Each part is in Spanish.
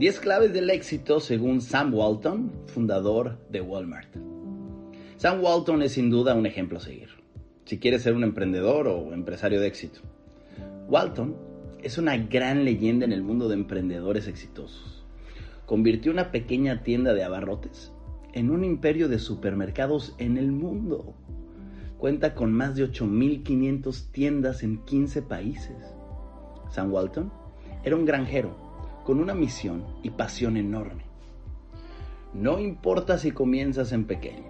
10 claves del éxito según Sam Walton, fundador de Walmart. Sam Walton es sin duda un ejemplo a seguir, si quieres ser un emprendedor o empresario de éxito. Walton es una gran leyenda en el mundo de emprendedores exitosos. Convirtió una pequeña tienda de abarrotes en un imperio de supermercados en el mundo. Cuenta con más de 8.500 tiendas en 15 países. Sam Walton era un granjero con una misión y pasión enorme. No importa si comienzas en pequeño,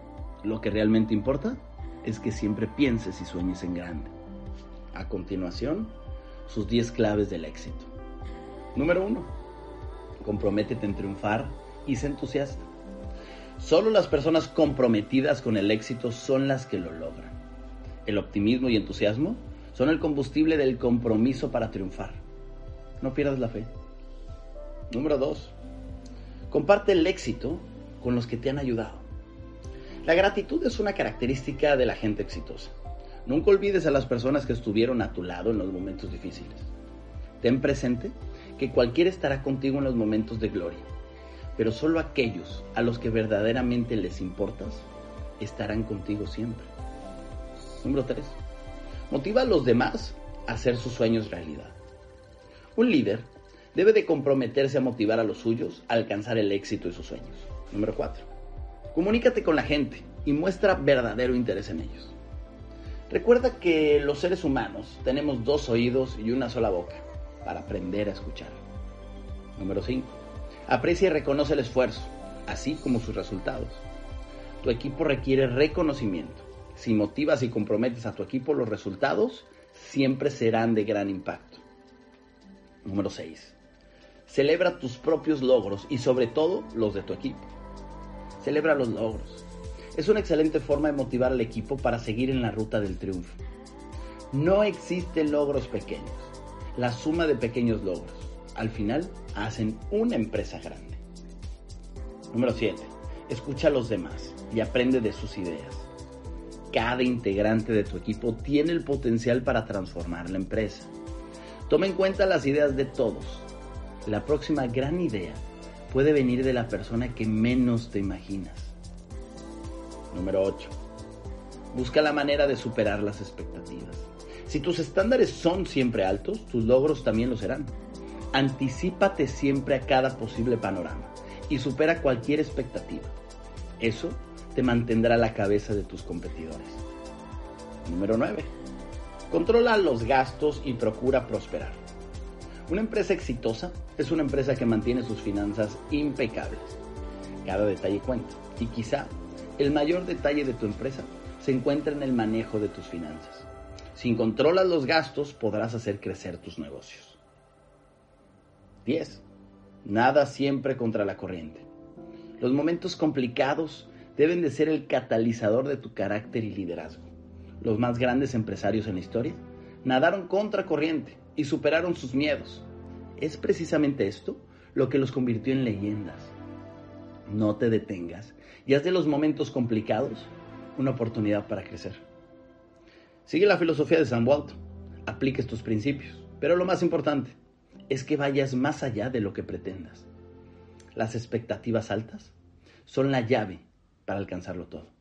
lo que realmente importa es que siempre pienses y sueñes en grande. A continuación, sus 10 claves del éxito. Número 1. Comprométete en triunfar y sé entusiasta. Solo las personas comprometidas con el éxito son las que lo logran. El optimismo y entusiasmo son el combustible del compromiso para triunfar. No pierdas la fe. Número 2. Comparte el éxito con los que te han ayudado. La gratitud es una característica de la gente exitosa. Nunca olvides a las personas que estuvieron a tu lado en los momentos difíciles. Ten presente que cualquiera estará contigo en los momentos de gloria, pero solo aquellos a los que verdaderamente les importas estarán contigo siempre. Número 3. Motiva a los demás a hacer sus sueños realidad. Un líder debe de comprometerse a motivar a los suyos a alcanzar el éxito de sus sueños. Número 4. Comunícate con la gente y muestra verdadero interés en ellos. Recuerda que los seres humanos tenemos dos oídos y una sola boca para aprender a escuchar. Número 5. Aprecia y reconoce el esfuerzo, así como sus resultados. Tu equipo requiere reconocimiento. Si motivas y comprometes a tu equipo, los resultados siempre serán de gran impacto. Número 6. Celebra tus propios logros y sobre todo los de tu equipo. Celebra los logros es una excelente forma de motivar al equipo para seguir en la ruta del triunfo. No existen logros pequeños. La suma de pequeños logros, al final, hacen una empresa grande. Número 7. Escucha a los demás y aprende de sus ideas. Cada integrante de tu equipo tiene el potencial para transformar la empresa. Toma en cuenta las ideas de todos. La próxima gran idea puede venir de la persona que menos te imaginas. Número 8. Busca la manera de superar las expectativas. Si tus estándares son siempre altos, tus logros también lo serán. Anticípate siempre a cada posible panorama y supera cualquier expectativa. Eso te mantendrá a la cabeza de tus competidores. Número 9. Controla los gastos y procura prosperar. Una empresa exitosa es una empresa que mantiene sus finanzas impecables. Cada detalle cuenta y quizá el mayor detalle de tu empresa se encuentra en el manejo de tus finanzas. Si controlas los gastos, podrás hacer crecer tus negocios. 10. Nada siempre contra la corriente. Los momentos complicados deben de ser el catalizador de tu carácter y liderazgo. Los más grandes empresarios en la historia nadaron contra corriente y superaron sus miedos. Es precisamente esto lo que los convirtió en leyendas. No te detengas y haz de los momentos complicados una oportunidad para crecer. Sigue la filosofía de San Walton, aplica estos principios, pero lo más importante es que vayas más allá de lo que pretendas. Las expectativas altas son la llave para alcanzarlo todo.